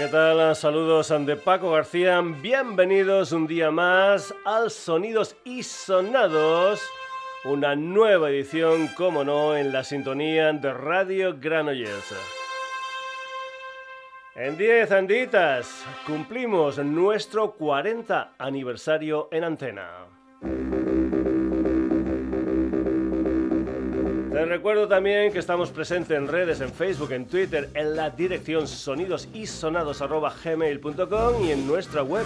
¿Qué tal? Saludos de Paco García. Bienvenidos un día más al Sonidos y Sonados. Una nueva edición, como no, en la sintonía de Radio Granollers. En 10 anditas cumplimos nuestro 40 aniversario en antena. Te recuerdo también que estamos presentes en redes, en Facebook, en Twitter, en la dirección sonidosisonados.gmail.com y en nuestra web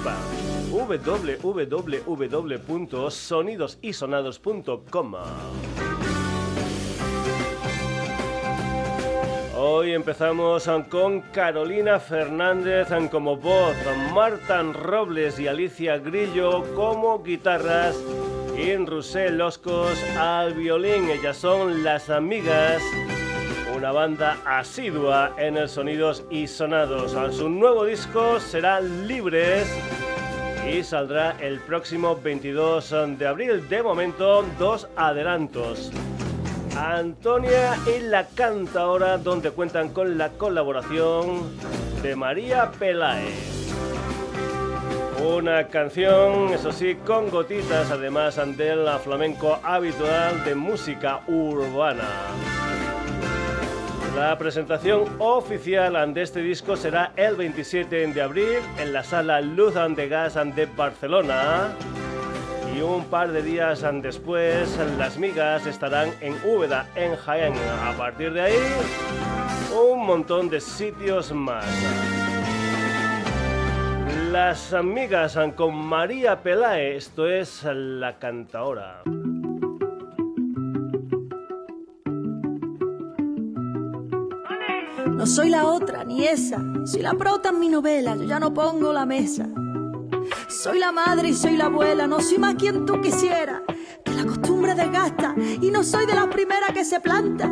www.sonidosisonados.com. Hoy empezamos con Carolina Fernández como voz, Martan Robles y Alicia Grillo como guitarras en Rusel Loscos al violín. Ellas son Las Amigas, una banda asidua en el Sonidos y Sonados. Su nuevo disco será Libres y saldrá el próximo 22 de abril. De momento, dos adelantos. Antonia y la canta ahora, donde cuentan con la colaboración de María Pelae. Una canción, eso sí, con gotitas, además del flamenco habitual de música urbana. La presentación oficial de este disco será el 27 de abril en la sala Luz de Gas de Barcelona. Y un par de días después, las migas estarán en Úbeda, en Jaén. A partir de ahí, un montón de sitios más. Las amigas con María Pelae, esto es La Cantaora. No soy la otra ni esa, soy la prota en mi novela, yo ya no pongo la mesa. Soy la madre y soy la abuela, no soy más quien tú quisieras, que la costumbre desgasta y no soy de las primeras que se planta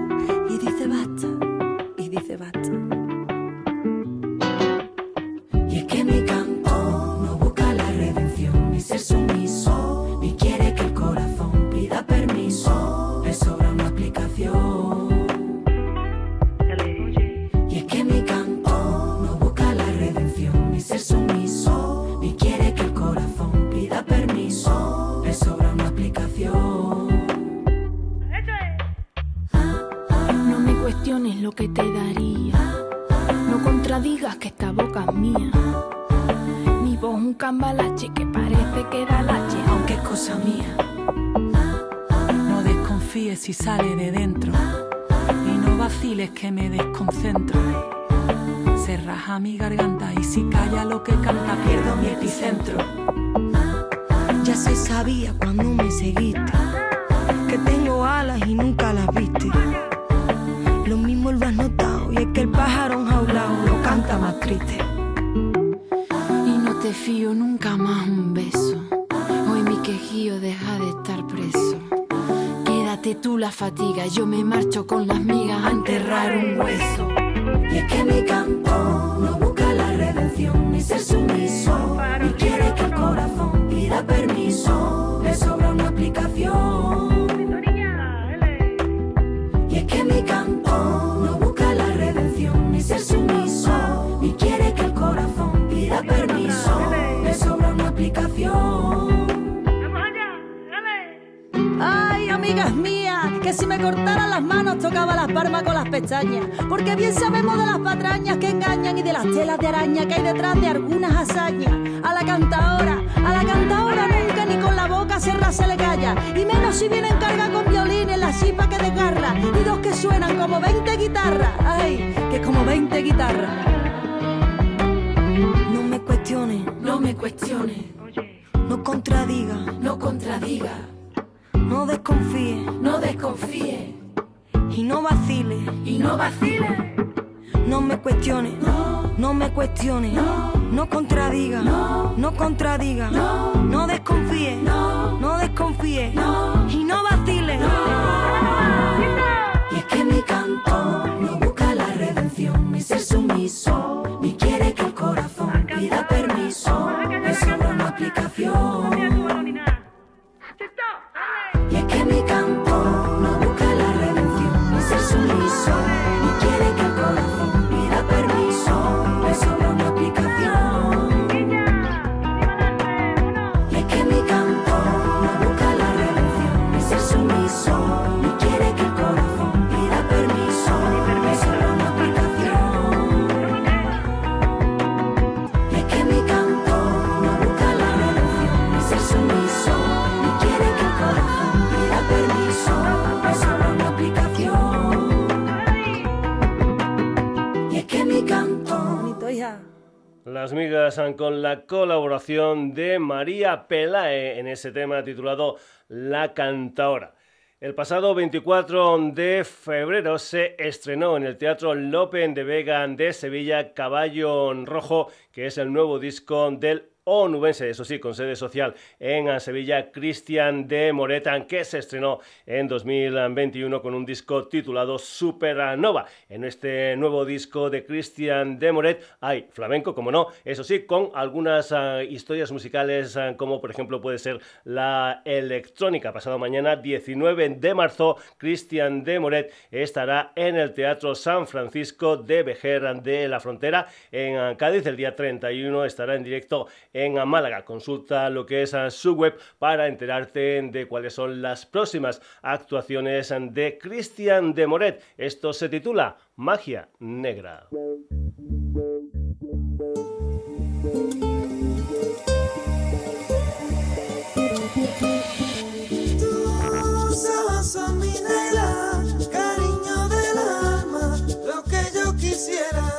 20 guitarras. No me cuestione, no me cuestione. No contradiga, no contradiga. No desconfíe, no desconfíe. Y no vacile, y no vacile. No me cuestione, no, no me cuestione, no, no contradiga, no, no contradiga, no, no desconfíe, no, no desconfíe, no, y no vacile. Y es que mi canto no busca la redención, ni ser ni de María Pelae en ese tema titulado La Cantaora. El pasado 24 de febrero se estrenó en el Teatro Lopen de Vega de Sevilla Caballo Rojo, que es el nuevo disco del onubense, eso sí, con sede social en Sevilla, Cristian de Moretan, que se estrenó en 2021 con un disco titulado Supernova. En este nuevo disco de Cristian de Moret hay flamenco, como no, eso sí, con algunas ah, historias musicales, ah, como por ejemplo puede ser la electrónica. Pasado mañana, 19 de marzo, Cristian de Moret estará en el Teatro San Francisco de Vejer de la Frontera en ah, Cádiz. El día 31 estará en directo en Málaga. Consulta lo que es su web para enterarte de cuáles son las próximas actuaciones de Cristian de Moret. Esto se titula Magia Negra. quisiera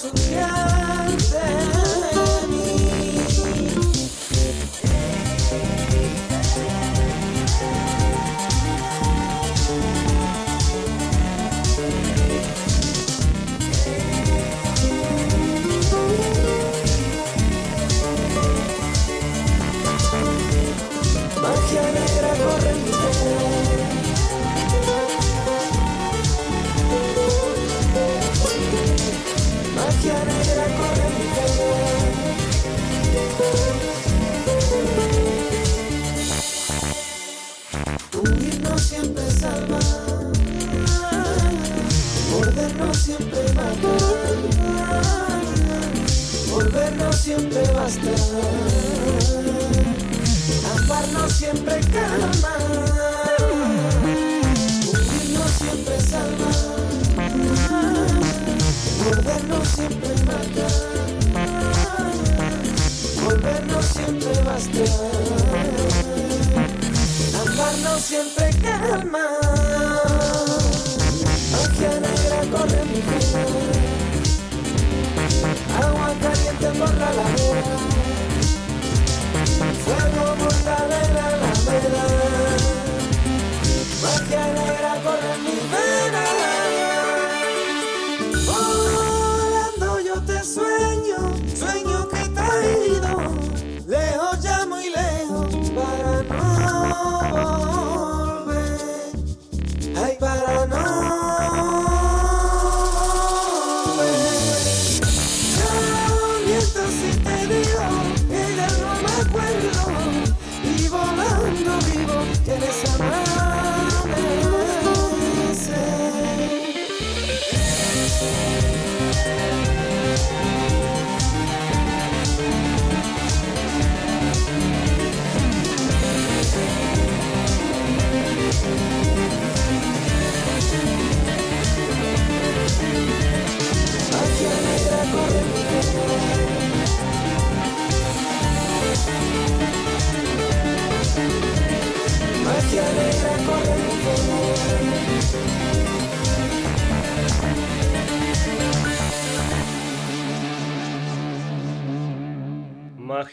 so goddamn.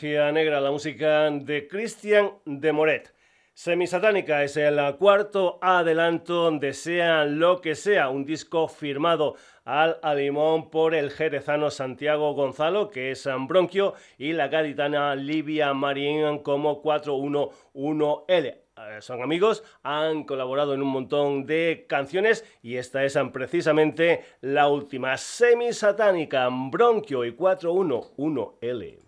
Negra, la música de Christian de Moret. Semisatánica es el cuarto adelanto de Sea lo que sea, un disco firmado al alimón por el jerezano Santiago Gonzalo, que es Bronquio, y la gaditana Livia Marín como 411L. Eh, son amigos, han colaborado en un montón de canciones y esta es precisamente la última semi-satánica, Bronquio y 411L.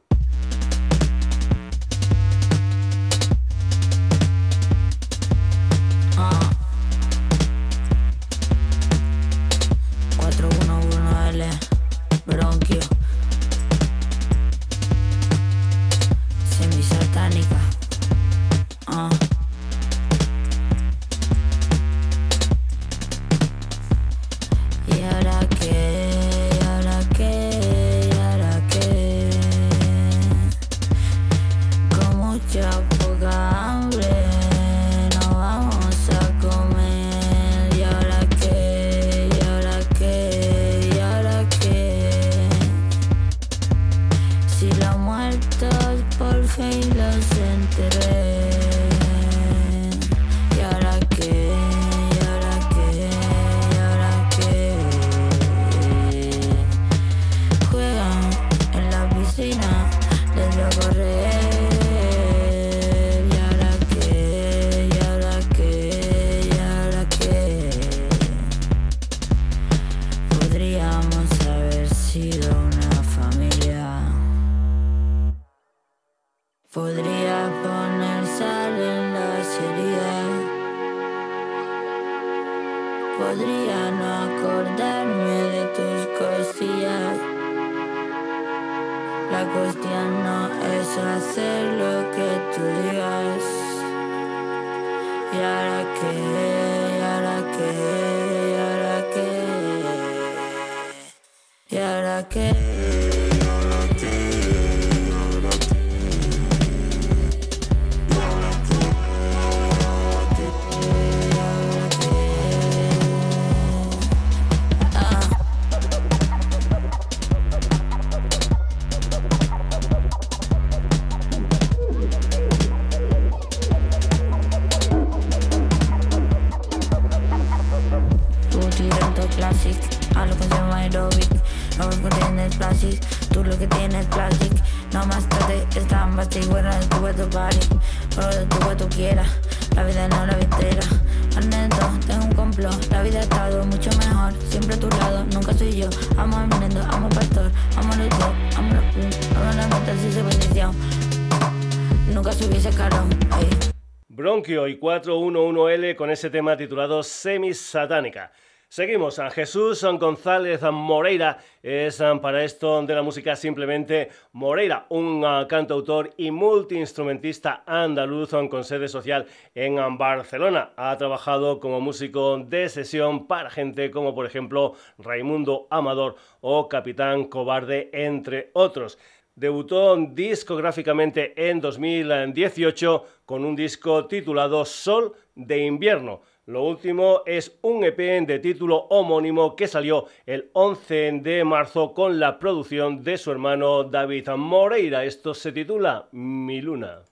Y 411L con ese tema titulado Semisatánica. Seguimos a Jesús González Moreira. Es um, para esto de la música simplemente Moreira, un uh, cantautor y multiinstrumentista andaluz um, con sede social en Barcelona. Ha trabajado como músico de sesión para gente como por ejemplo Raimundo Amador o Capitán Cobarde, entre otros. Debutó discográficamente en 2018 con un disco titulado Sol de invierno. Lo último es un EP de título homónimo que salió el 11 de marzo con la producción de su hermano David Moreira. Esto se titula Mi Luna.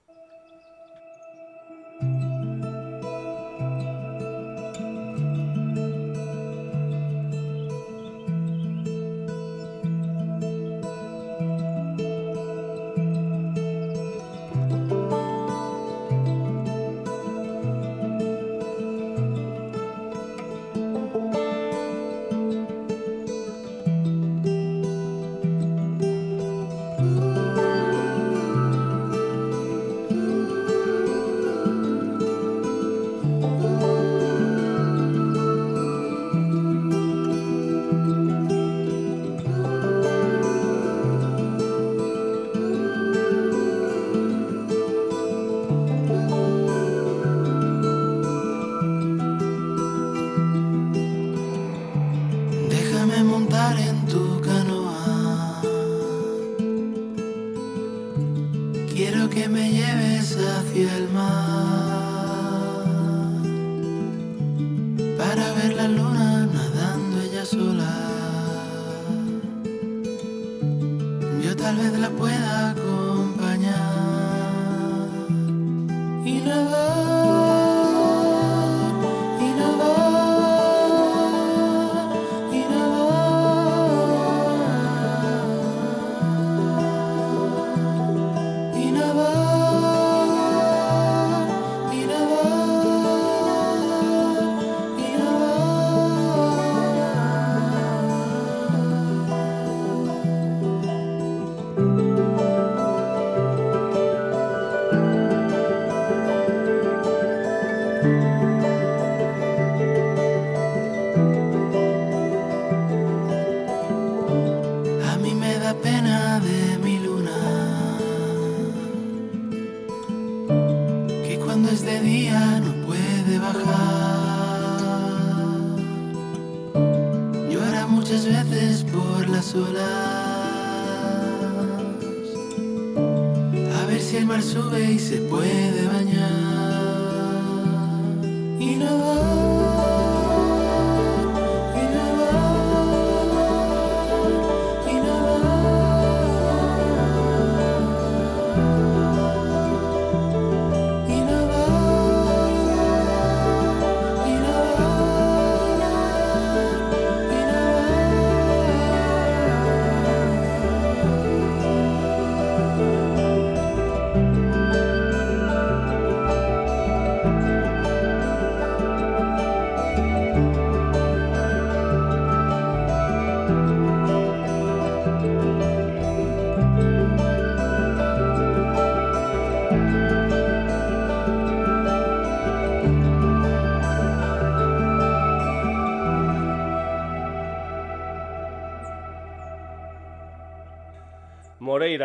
A ver si el mar sube y se puede bañar.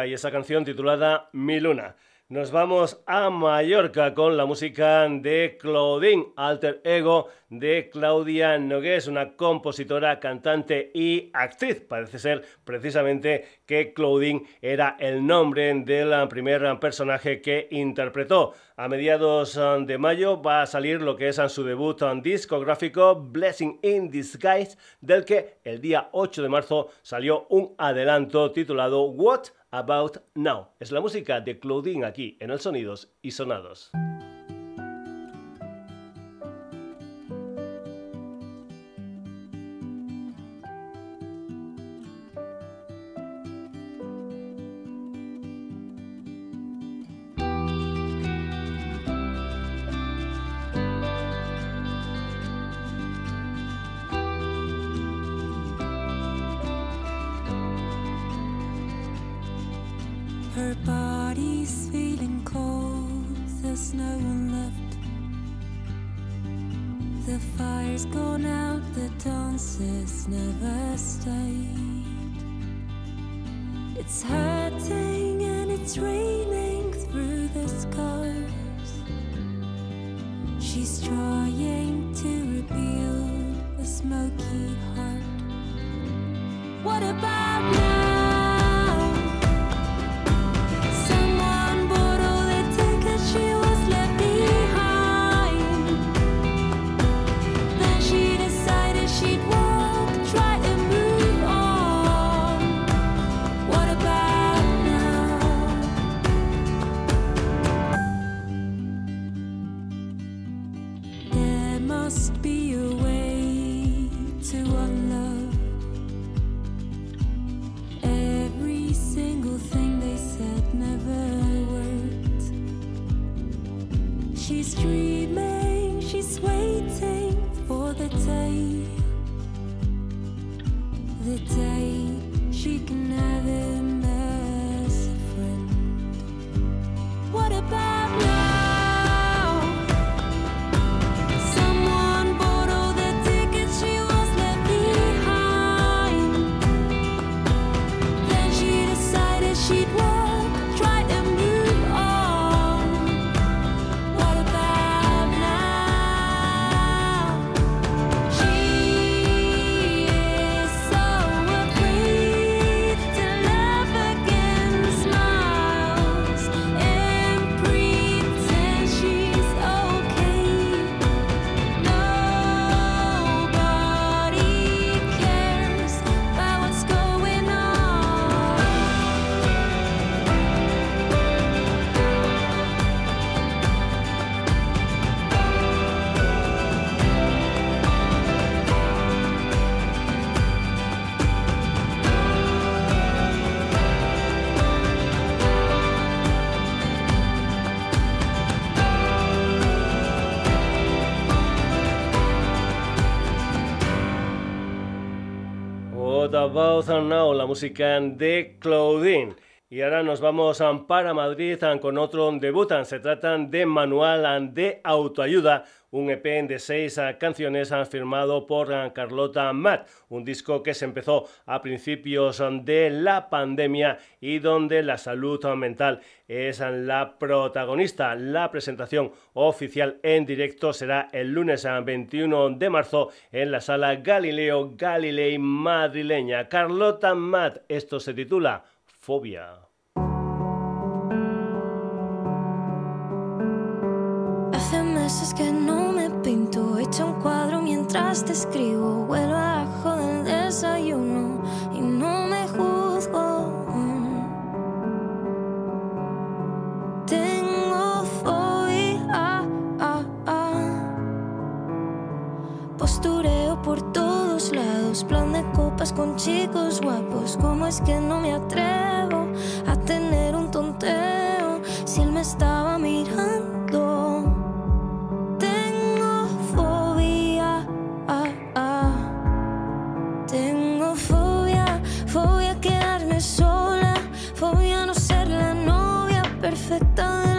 Y esa canción titulada Mi Luna. Nos vamos a Mallorca con la música de Claudine, alter ego de Claudia Nogués, una compositora, cantante y actriz. Parece ser precisamente que Claudine era el nombre del primer personaje que interpretó. A mediados de mayo va a salir lo que es su debut discográfico Blessing in Disguise, del que el día 8 de marzo salió un adelanto titulado What About Now. Es la música de Claudine aquí en el Sonidos y Sonados. never stayed. It's hurting and it's raining through the scars. She's trying to rebuild a smoky heart. What about? Now, la música de Claudine. Y ahora nos vamos para Madrid con otro debut. Se trata de Manual de Autoayuda, un EP de seis canciones firmado por Carlota Matt, un disco que se empezó a principios de la pandemia y donde la salud mental es la protagonista. La presentación oficial en directo será el lunes 21 de marzo en la sala Galileo Galilei madrileña. Carlota Matt, esto se titula Fobia. Te escribo. Vuelvo abajo del desayuno y no me juzgo. Tengo fobia. Postureo por todos lados, plan de copas con chicos guapos. ¿Cómo es que no me atrevo a tener un tonteo si él me estaba de la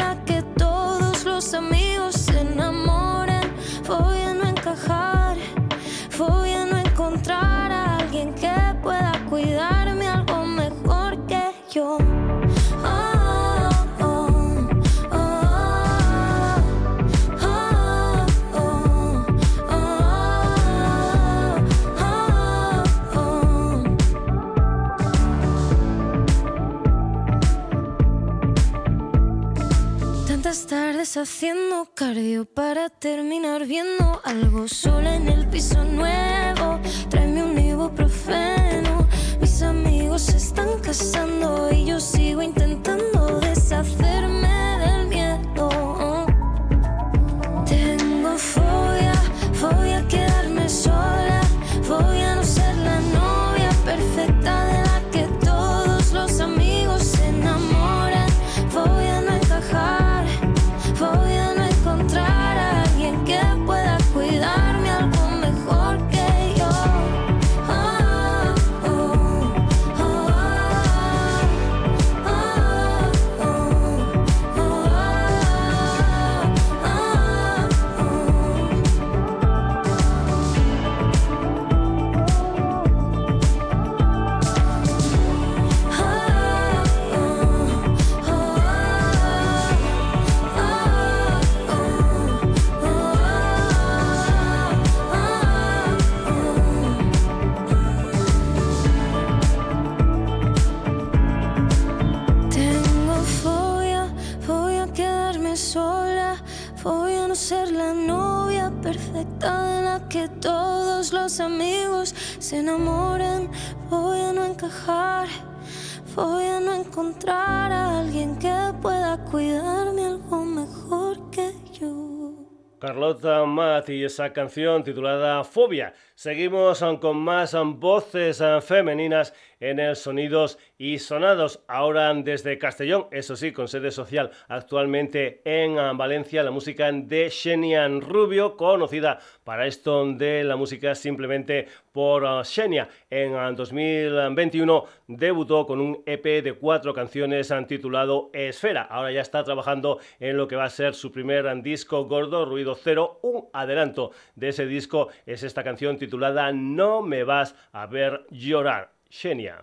haciendo cardio para terminar viendo algo sola en el piso nuevo. Tráeme un ibuprofeno. Mis amigos se están casando y yo sigo intentando deshacerme amigos se enamoren. Voy a no encajar, voy a no encontrar a alguien que pueda cuidarme algo mejor que yo. Carlota Matt y esa canción titulada Fobia. Seguimos con más voces femeninas en el Sonidos y Sonados. Ahora desde Castellón, eso sí, con sede social actualmente en Valencia, la música de Shenian Rubio, conocida para esto de la música simplemente por uh, Xenia. En 2021 uh, debutó con un EP de cuatro canciones uh, titulado Esfera. Ahora ya está trabajando en lo que va a ser su primer disco gordo, Ruido Cero. Un adelanto de ese disco es esta canción titulada No me vas a ver llorar. Xenia.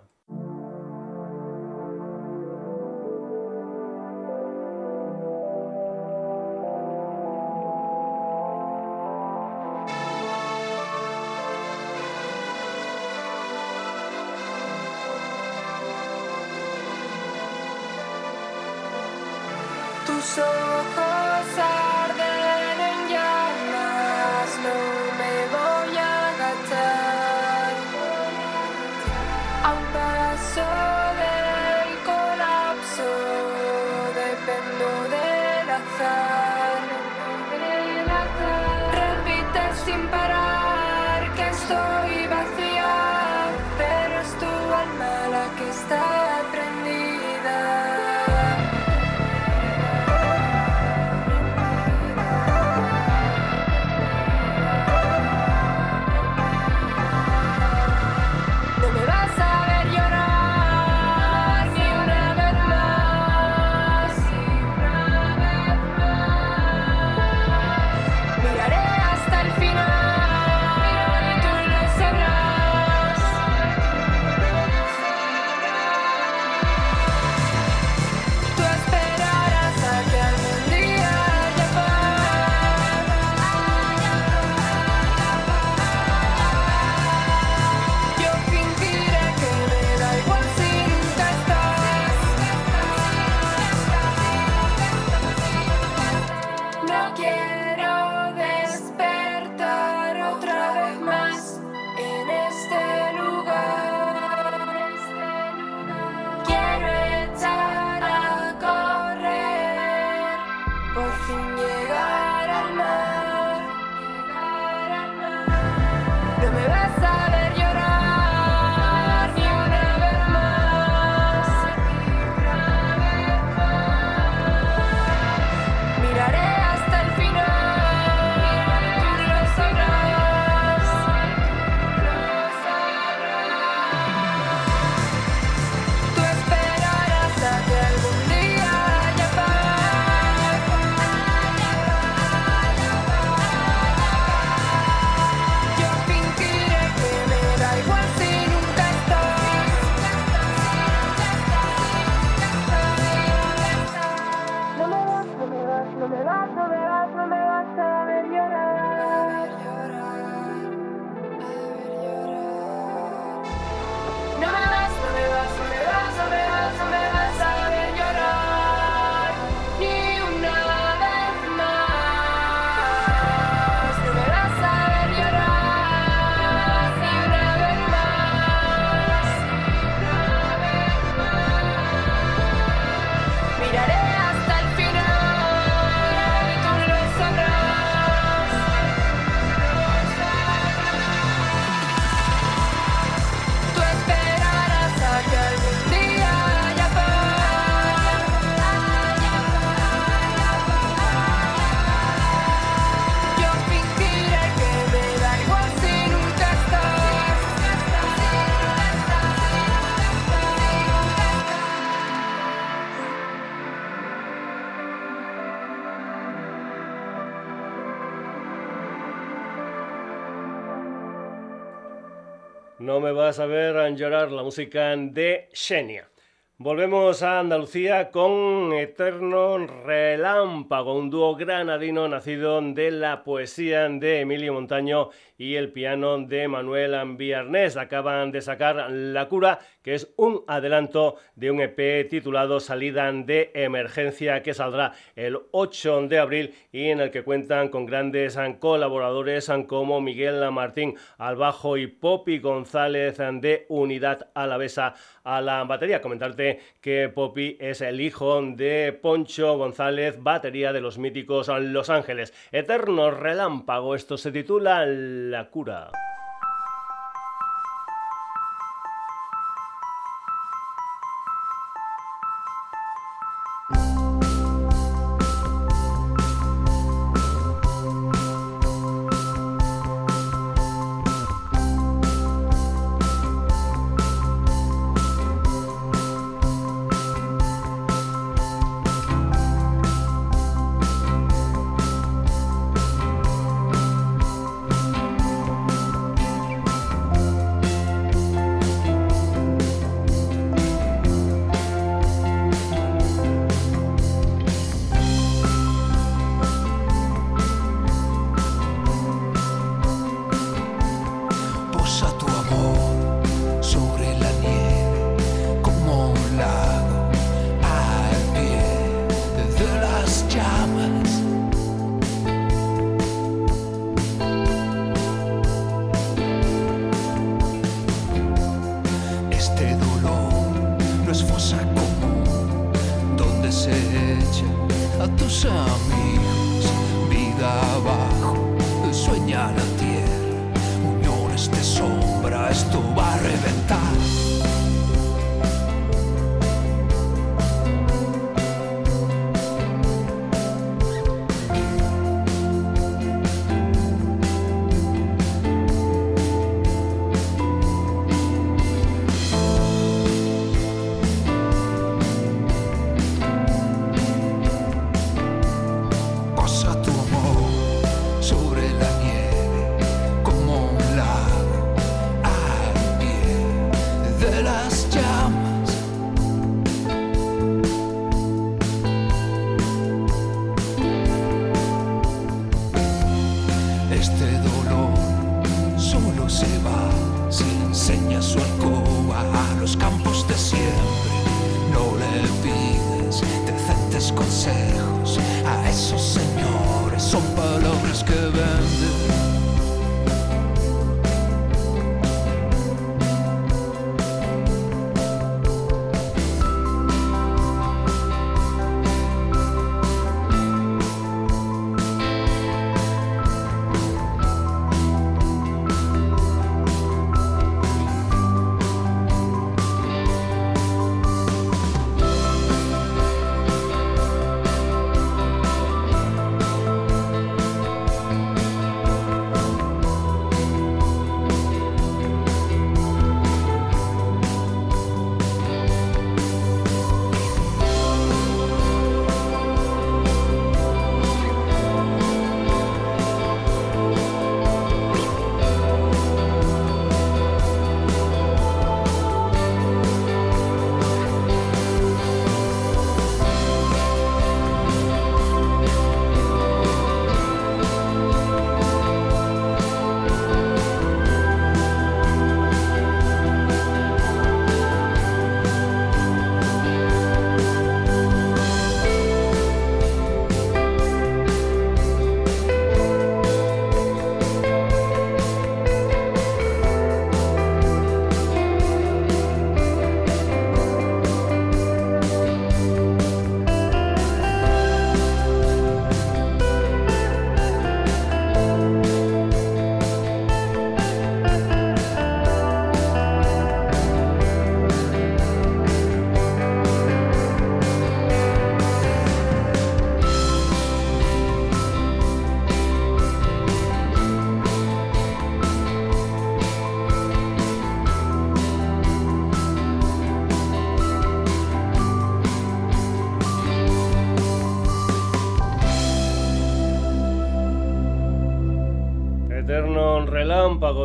A a llorar la música de Xenia. Volvemos a Andalucía con Eterno Relámpago, un dúo granadino nacido de la poesía de Emilio Montaño y el piano de Manuel Ambiarnés. Acaban de sacar La Cura, que es un adelanto de un EP titulado Salida de Emergencia, que saldrá el 8 de abril y en el que cuentan con grandes colaboradores como Miguel Martín al bajo y Poppy González de Unidad Alavesa a la batería. Comentarte que Poppy es el hijo de Poncho González, batería de los míticos Los Ángeles. Eterno Relámpago, esto se titula La Cura.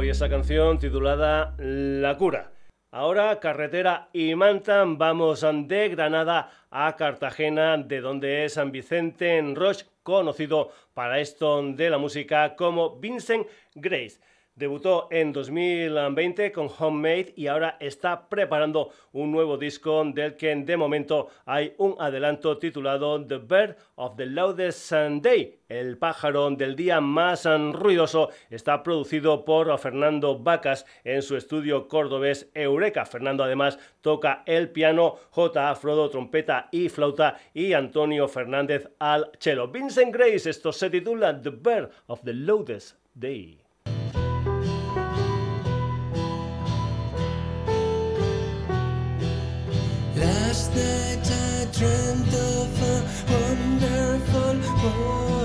Y esa canción titulada La cura. Ahora carretera y manta, vamos de Granada a Cartagena, de donde es San Vicente en Roche, conocido para esto de la música como Vincent Grace. Debutó en 2020 con Homemade y ahora está preparando un nuevo disco del que de momento hay un adelanto titulado The Bird of the Loudest Sunday. El pájaro del día más ruidoso está producido por Fernando Vacas en su estudio cordobés Eureka. Fernando además toca el piano, J. Frodo trompeta y flauta y Antonio Fernández al cello. Vincent Grace, esto se titula The Bird of the Loudest Day. Last night I dreamt of a wonderful world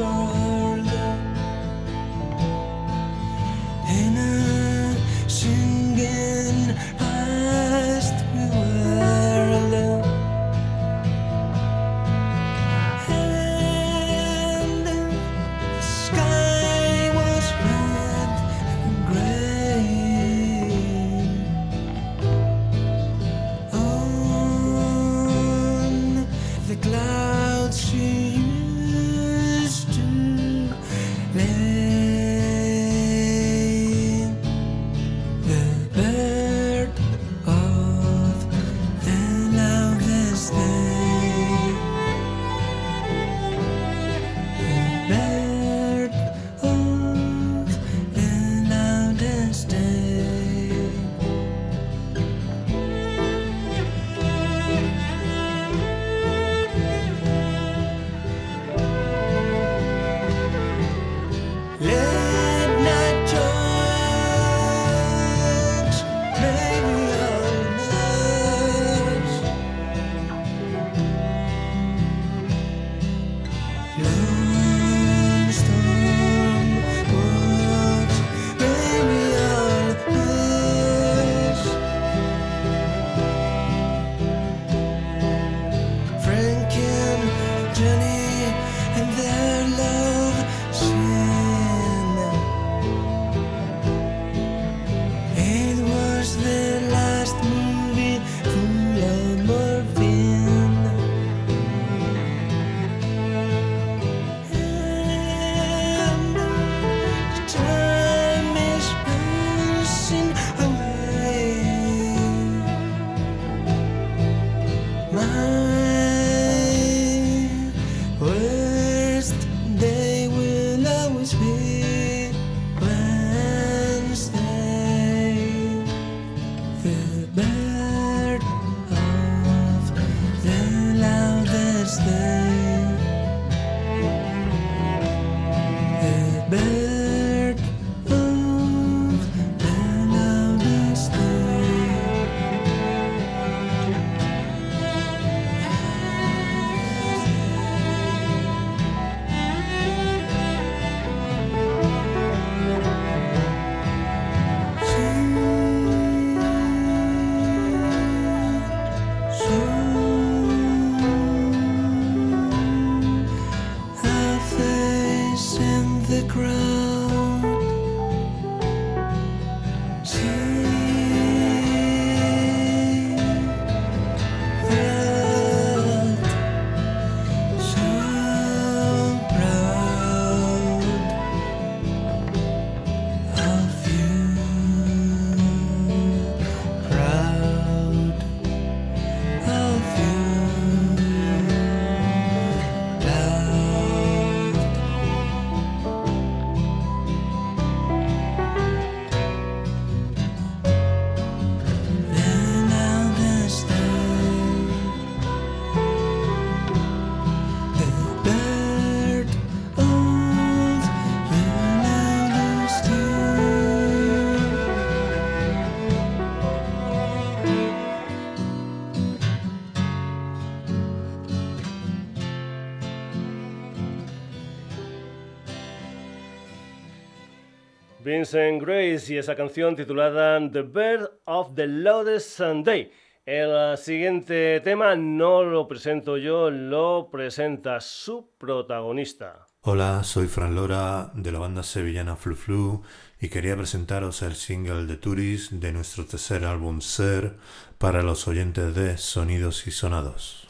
Grace y esa canción titulada The Bird of the Loudest Sunday. El siguiente tema no lo presento yo, lo presenta su protagonista. Hola, soy Fran Lora de la banda sevillana Flu Flu y quería presentaros el single de Turis de nuestro tercer álbum Ser para los oyentes de Sonidos y Sonados.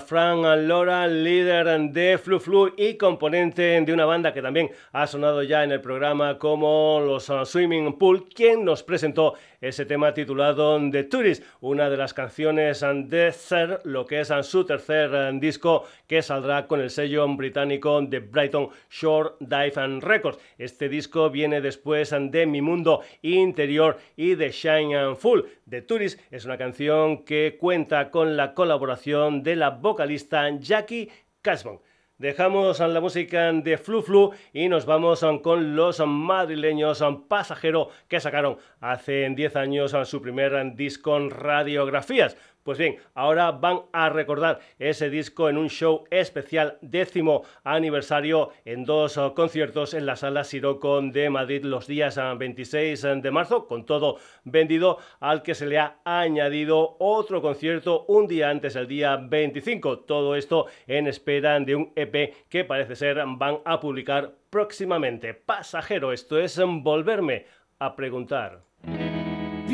Fran Lora, líder de Flu Flu y componente de una banda que también ha sonado ya en el programa como los uh, Swimming Pool, quien nos presentó ese tema titulado The Tourist, una de las canciones de Ser, lo que es su tercer disco que saldrá con el sello británico de Brighton Shore Dive and Records. Este disco viene después de Mi Mundo Interior y de Shine and Full. The Tourist es una canción que cuenta con la colaboración de la vocalista Jackie Cashman. Dejamos la música de Flu Flu y nos vamos con los madrileños Pasajero que sacaron hace 10 años su primer disco en radiografías. Pues bien, ahora van a recordar ese disco en un show especial décimo aniversario en dos uh, conciertos en la sala Siroco de Madrid los días 26 uh, de marzo, con todo vendido, al que se le ha añadido otro concierto un día antes, el día 25. Todo esto en espera de un EP que parece ser van a publicar próximamente. Pasajero, esto es volverme a preguntar.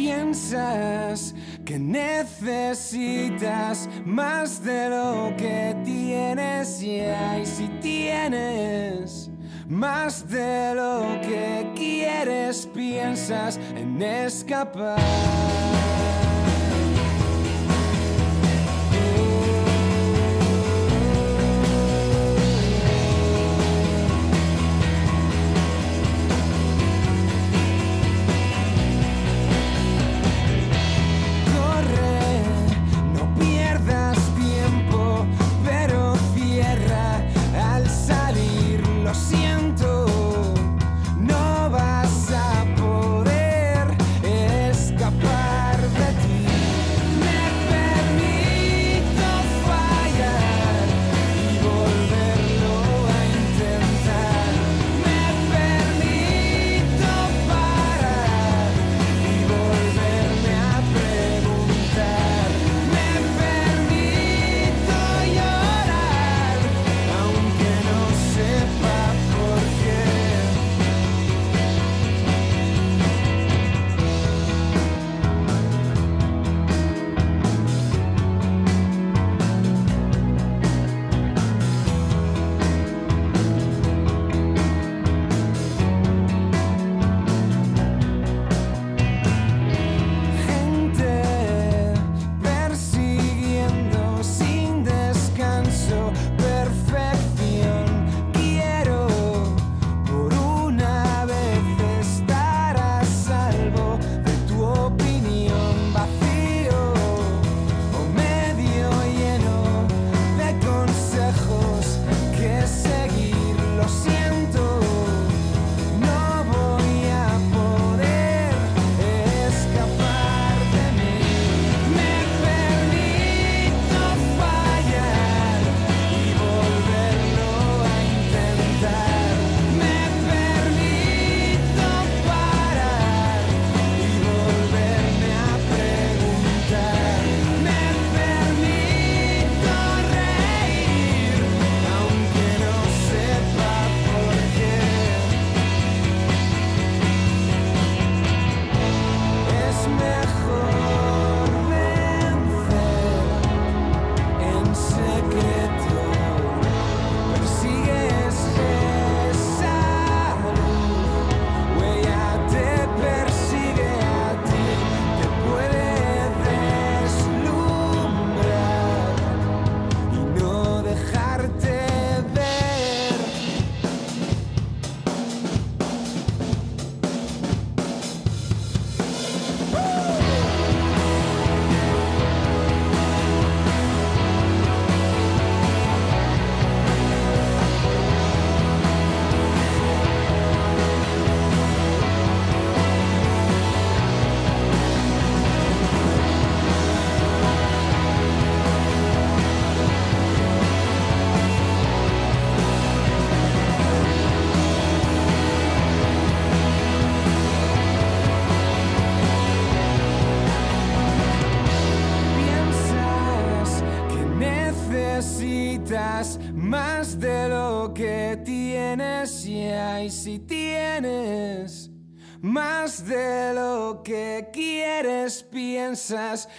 Piensas que necesitas más de lo que tienes ya y si tienes más de lo que quieres piensas en escapar.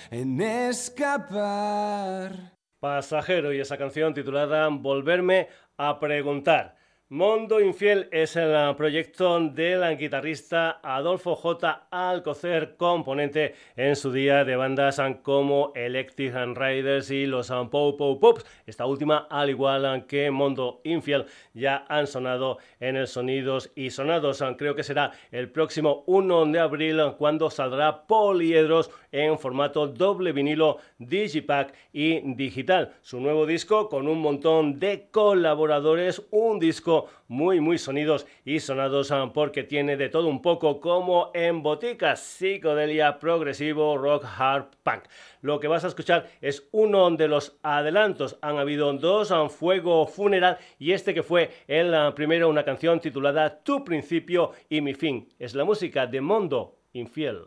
En escapar. Pasajero y esa canción titulada Volverme a preguntar. Mondo Infiel es el ah, proyecto del guitarrista Adolfo J. Alcocer, componente en su día de bandas como Electric Riders y los ah, Pop Pop Pops. Esta última, al igual que Mondo Infiel, ya han sonado en el Sonidos y Sonados. Creo que será el próximo 1 de abril cuando saldrá Poliedros en formato doble vinilo, digipack y digital. Su nuevo disco con un montón de colaboradores, un disco muy, muy sonidos y sonados ah, porque tiene de todo un poco como en boticas, psicodelia, progresivo, rock, hard, punk. Lo que vas a escuchar es uno de los adelantos. Han habido dos, ah, Fuego Funeral y este que fue el ah, primero, una canción titulada Tu principio y mi fin. Es la música de Mondo Infiel.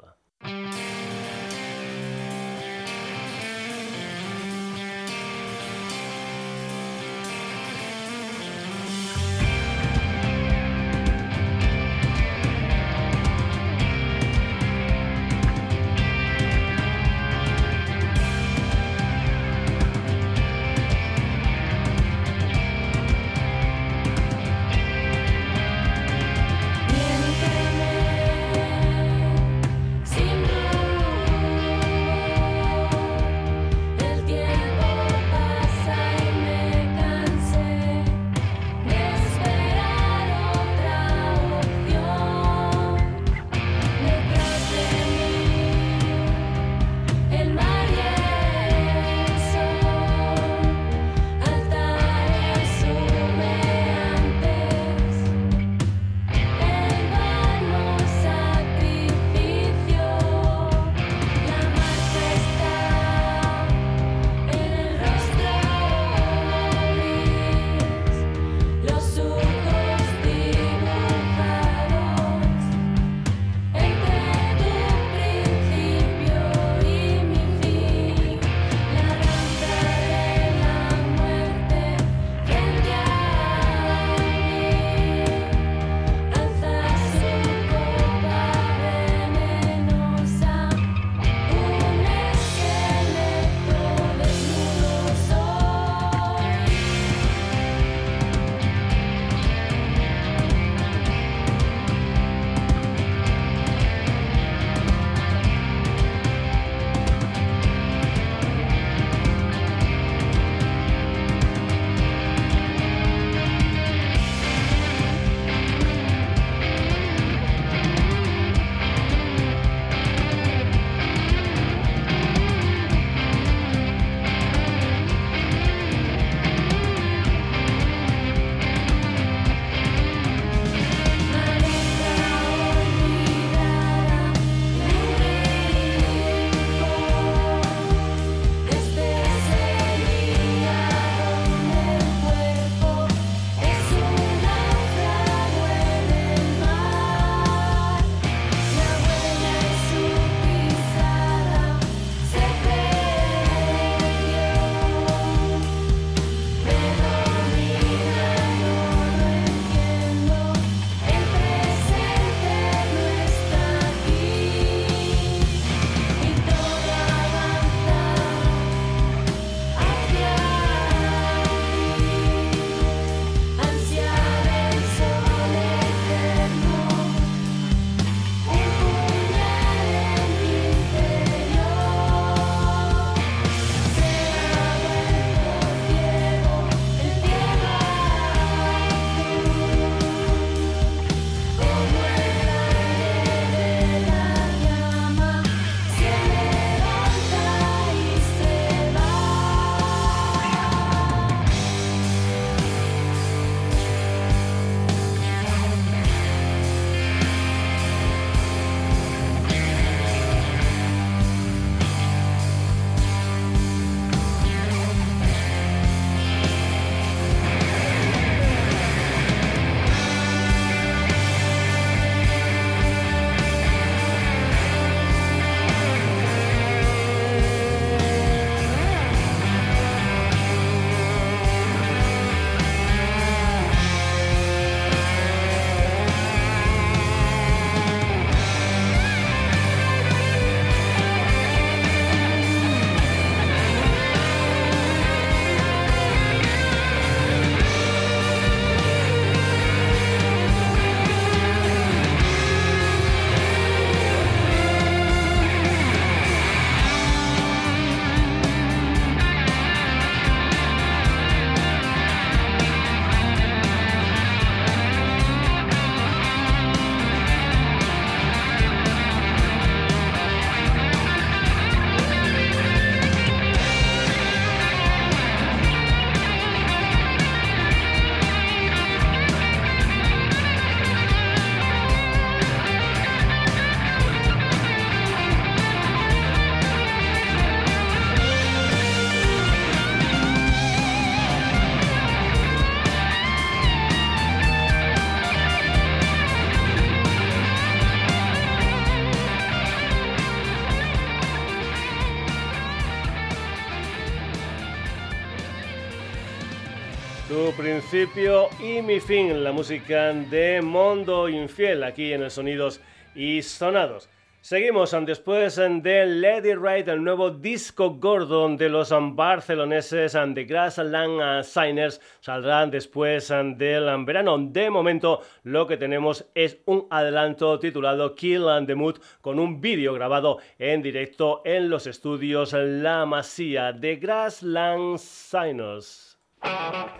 Tu principio y mi fin, la música de Mondo Infiel, aquí en el Sonidos y Sonados. Seguimos después de Lady Ride, el nuevo disco gordo de los barceloneses The Grassland Signers. Saldrán después del verano. De momento, lo que tenemos es un adelanto titulado Kill and the Mood con un vídeo grabado en directo en los estudios La Masía de Grassland Signers. Thank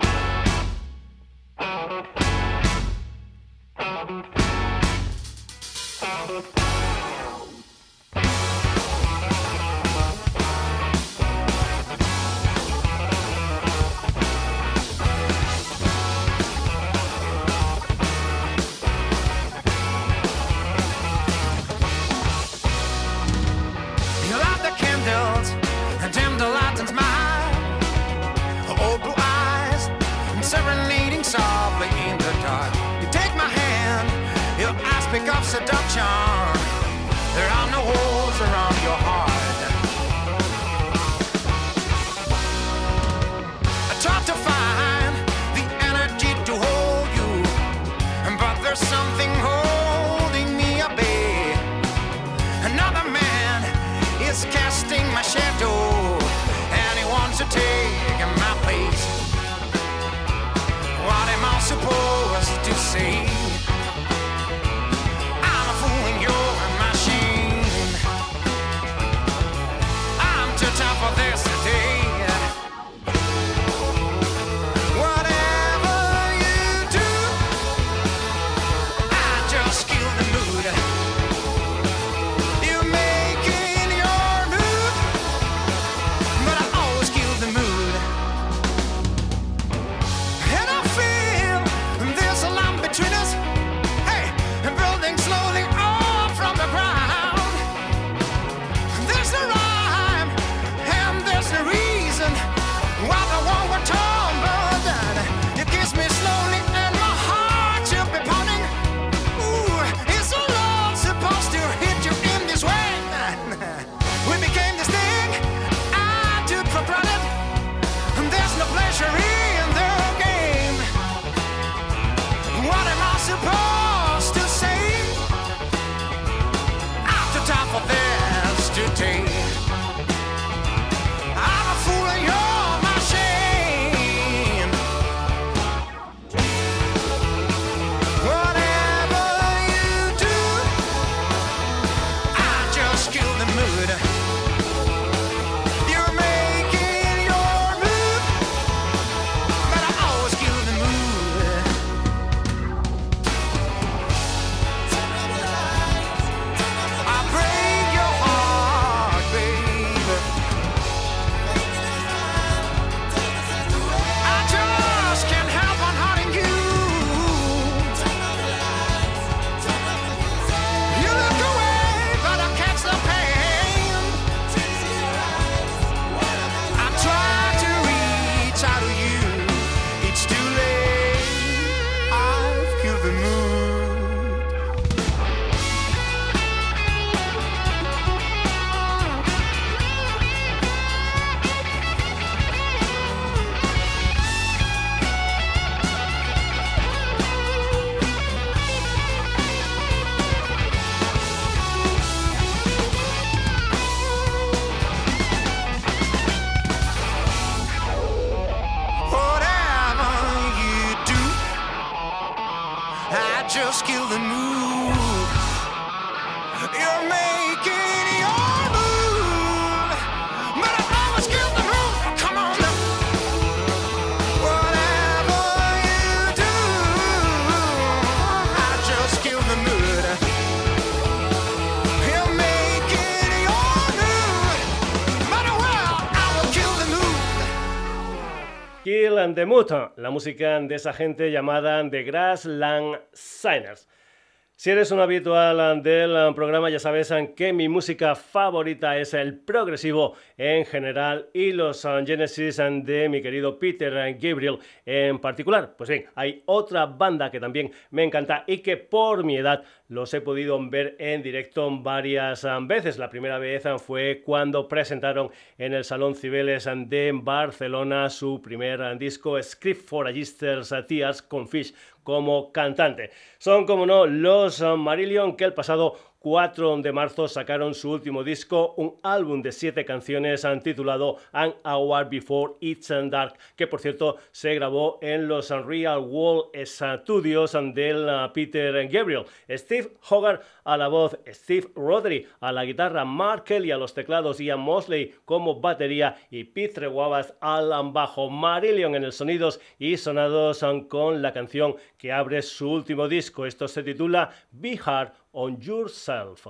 you. Seduction. There are no holes around la música de esa gente llamada The Grassland Signers. Si eres un habitual del programa ya sabes que mi música favorita es el progresivo en general y los Genesis de mi querido Peter Gabriel en particular. Pues bien, hay otra banda que también me encanta y que por mi edad los he podido ver en directo varias veces. La primera vez fue cuando presentaron en el Salón Cibeles de Barcelona su primer disco Script for Register's Tears con Fish como cantante. Son, como no, los Marillion que el pasado 4 de marzo sacaron su último disco, un álbum de siete canciones titulado An Hour Before It's Dark, que por cierto se grabó en los Unreal World Studios del uh, Peter Gabriel. Steve Hogarth a la voz, Steve Rodri a la guitarra, Mark Kelly a los teclados, Ian Mosley como batería y Pete Guavas al bajo. Marillion en el sonidos y sonados um, con la canción que abre su último disco. Esto se titula Be Hard on yourself.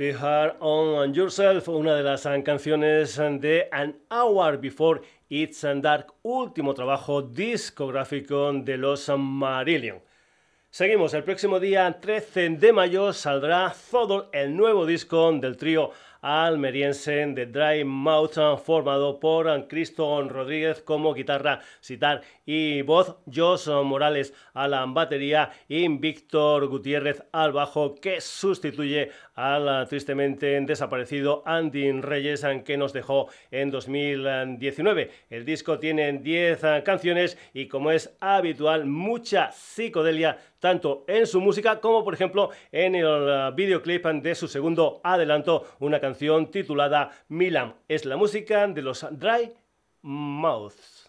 Be Hard on Yourself, una de las canciones de An Hour Before It's Dark, último trabajo discográfico de los Marillion. Seguimos, el próximo día 13 de mayo saldrá Zodor, el nuevo disco del trío almeriense de Dry Mouth, formado por Cristo Rodríguez como guitarra, citar y voz, Jos Morales a la batería y Víctor Gutiérrez al bajo, que sustituye al tristemente desaparecido Andy Reyes, que nos dejó en 2019. El disco tiene 10 canciones y como es habitual, mucha psicodelia tanto en su música como por ejemplo en el videoclip de su segundo adelanto, una canción titulada Milan. Es la música de los Dry Mouths.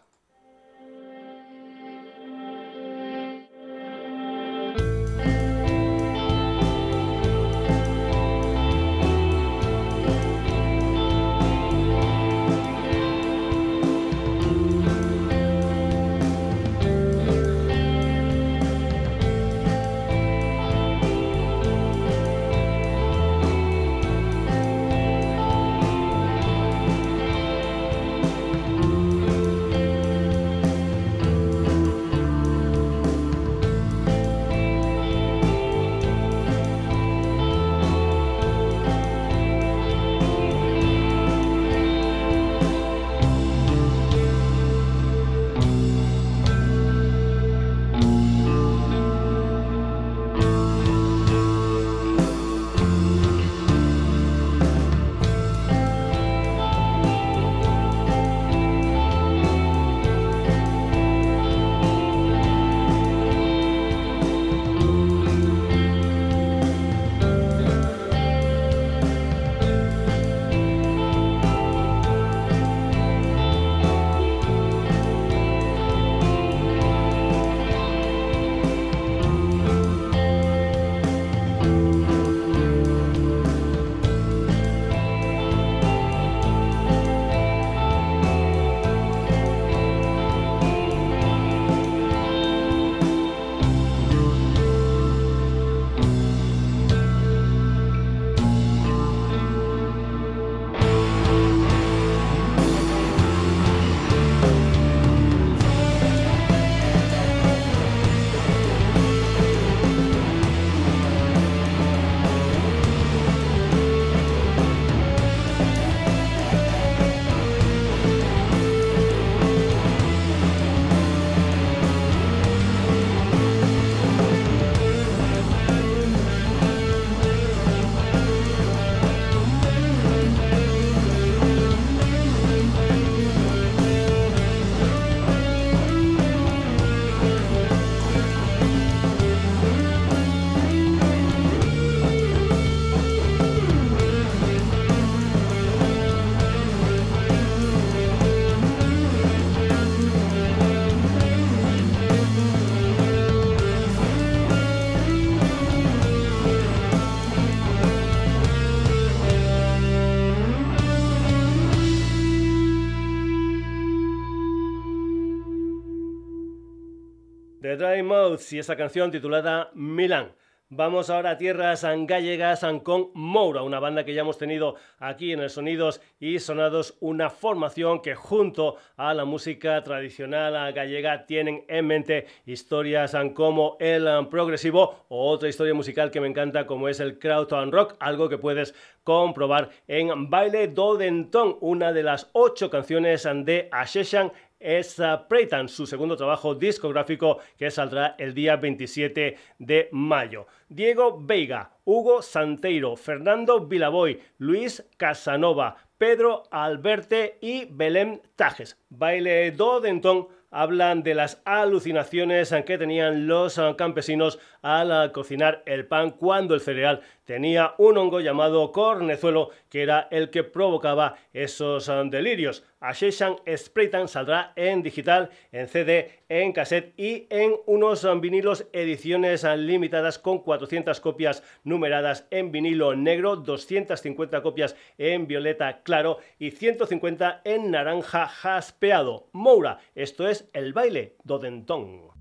Dry Mouths y esa canción titulada Milan. Vamos ahora a tierras gallegas con Moura, una banda que ya hemos tenido aquí en el Sonidos y Sonados, una formación que junto a la música tradicional gallega tienen en mente historias como el progresivo o otra historia musical que me encanta como es el crowd and rock, algo que puedes comprobar en Baile do Dentón, una de las ocho canciones de Asheshan es uh, su segundo trabajo discográfico que saldrá el día 27 de mayo. Diego Veiga, Hugo Santeiro, Fernando Vilaboy, Luis Casanova, Pedro Alberte y Belém Tajes. Baile do Dentón hablan de las alucinaciones que tenían los campesinos al cocinar el pan cuando el cereal tenía un hongo llamado cornezuelo que era el que provocaba esos delirios. Asheshan Spraytan saldrá en digital, en CD, en cassette y en unos vinilos ediciones limitadas con 400 copias numeradas en vinilo negro, 250 copias en violeta claro y 150 en naranja jaspeado. Moura, esto es el baile Dodentón.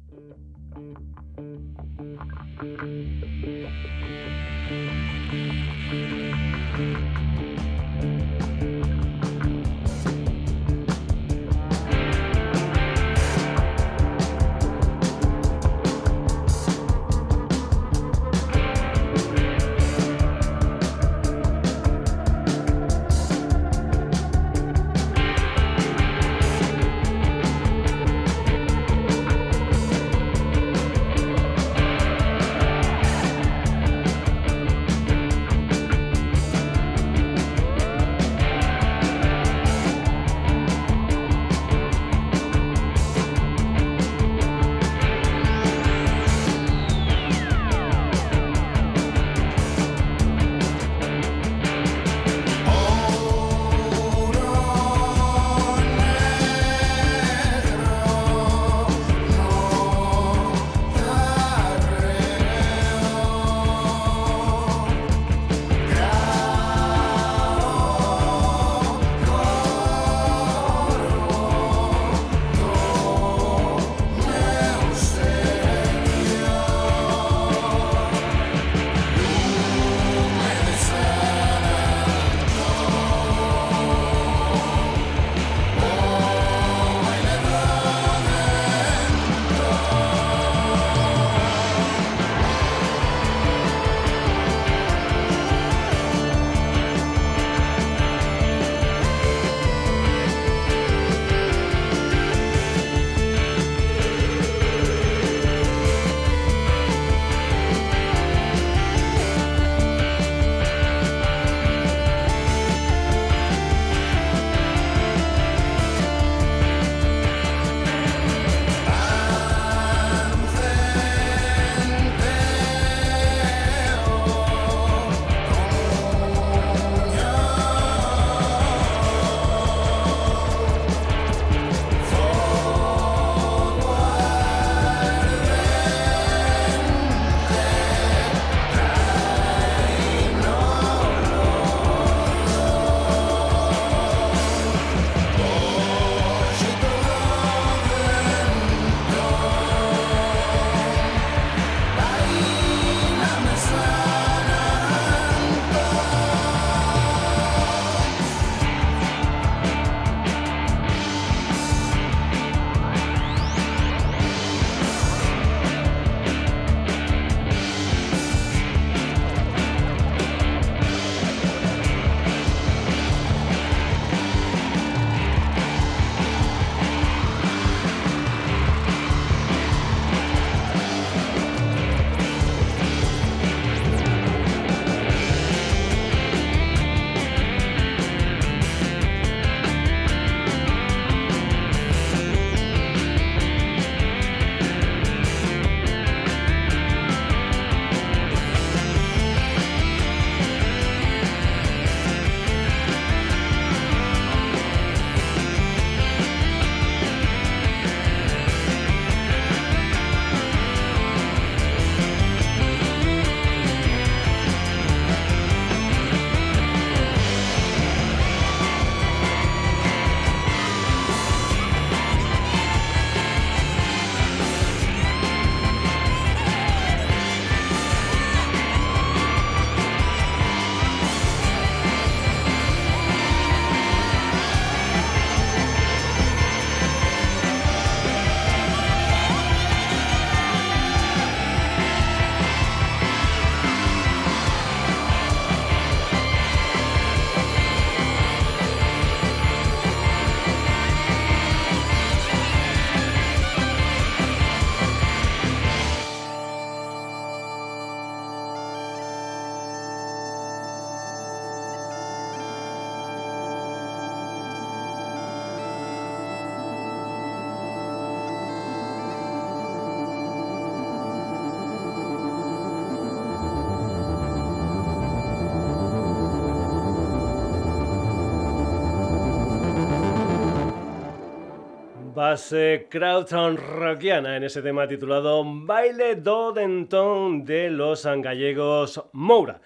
Base Crowdtown rockiana en ese tema titulado Baile do Dentón de los gallegos Moura.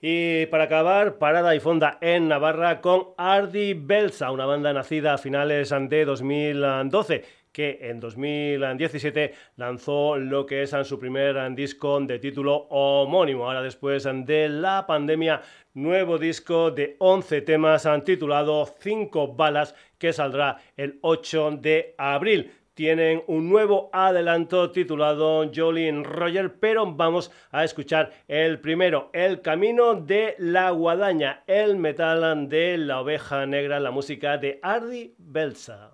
Y para acabar, parada y fonda en Navarra con Ardi Belsa, una banda nacida a finales de 2012 que en 2017 lanzó lo que es su primer disco de título homónimo. Ahora después de la pandemia, nuevo disco de 11 temas titulado 5 balas que saldrá el 8 de abril tienen un nuevo adelanto titulado Jolene Roger, pero vamos a escuchar el primero, El Camino de la Guadaña, el metal de la oveja negra, la música de Ardi Belsa.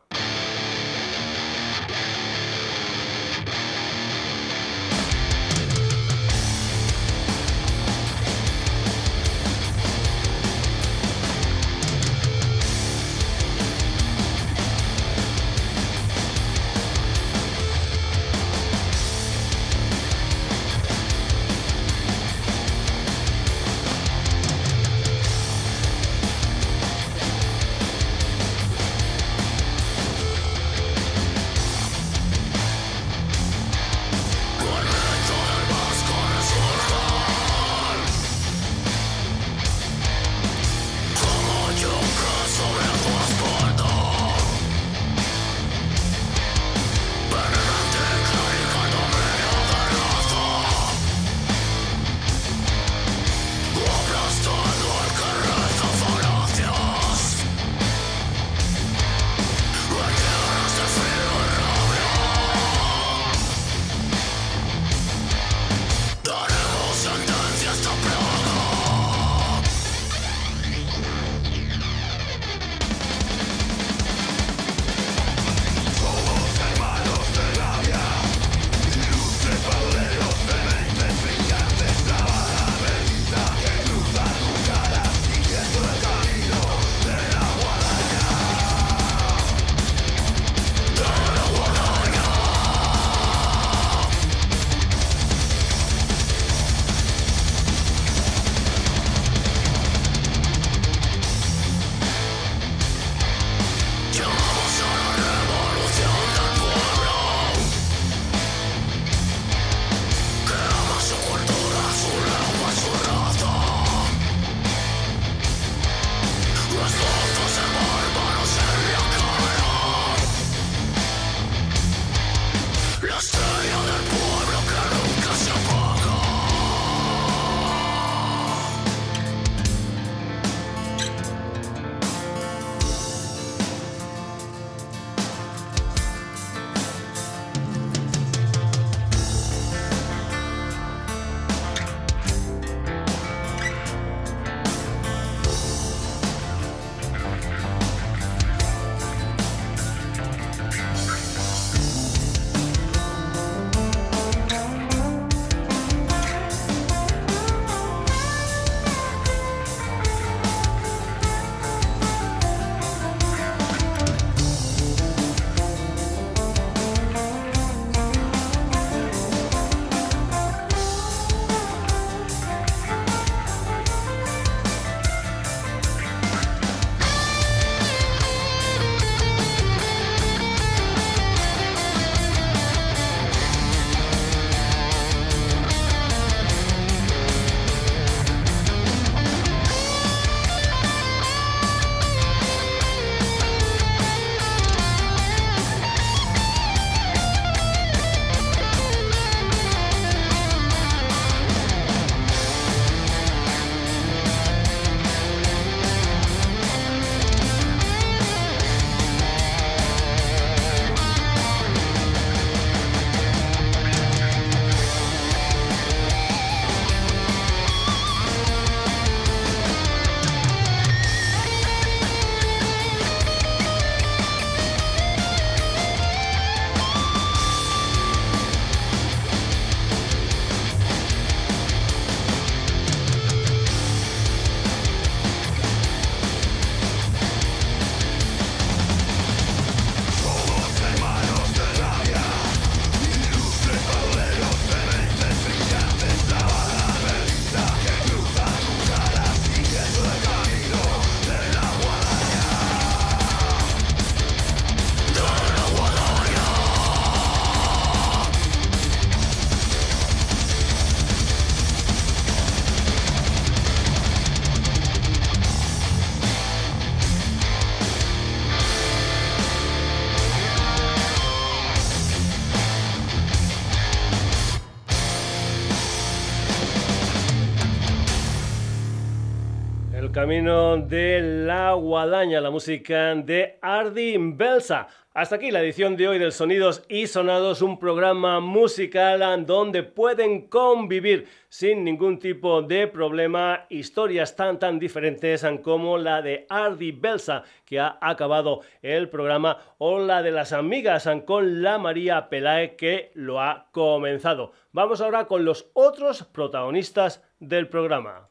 De la guadaña, la música de Ardi Belsa. Hasta aquí la edición de hoy del Sonidos y Sonados, un programa musical donde pueden convivir sin ningún tipo de problema historias tan tan diferentes como la de Ardi Belsa que ha acabado el programa o la de las amigas con la María Pelae que lo ha comenzado. Vamos ahora con los otros protagonistas del programa.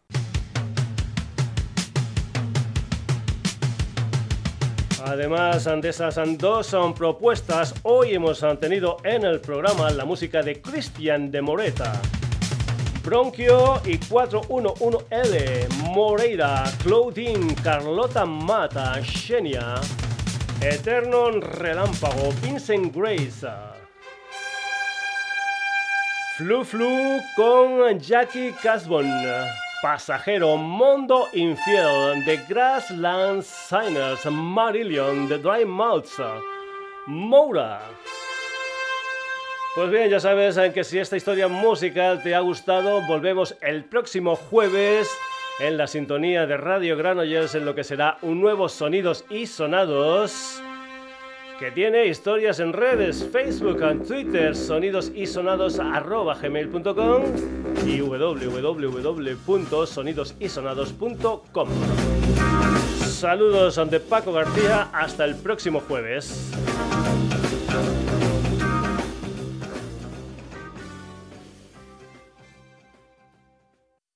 Además de esas dos son propuestas, hoy hemos tenido en el programa la música de Cristian de Moreta. Bronquio y 411L, Moreira, Claudine, Carlota Mata, Xenia, Eternon Relámpago, Vincent Grace, Flu Flu con Jackie Casbon. Pasajero, Mondo Infiel, The Grassland Signers, Marillion, The Dry Mouths, Moura. Pues bien, ya sabes que si esta historia musical te ha gustado, volvemos el próximo jueves en la sintonía de Radio Granollers en lo que será un nuevo Sonidos y Sonados que tiene historias en redes, Facebook, Twitter, sonidos y sonados gmail.com y www.sonidosysonados.com. Saludos ante Paco García, hasta el próximo jueves.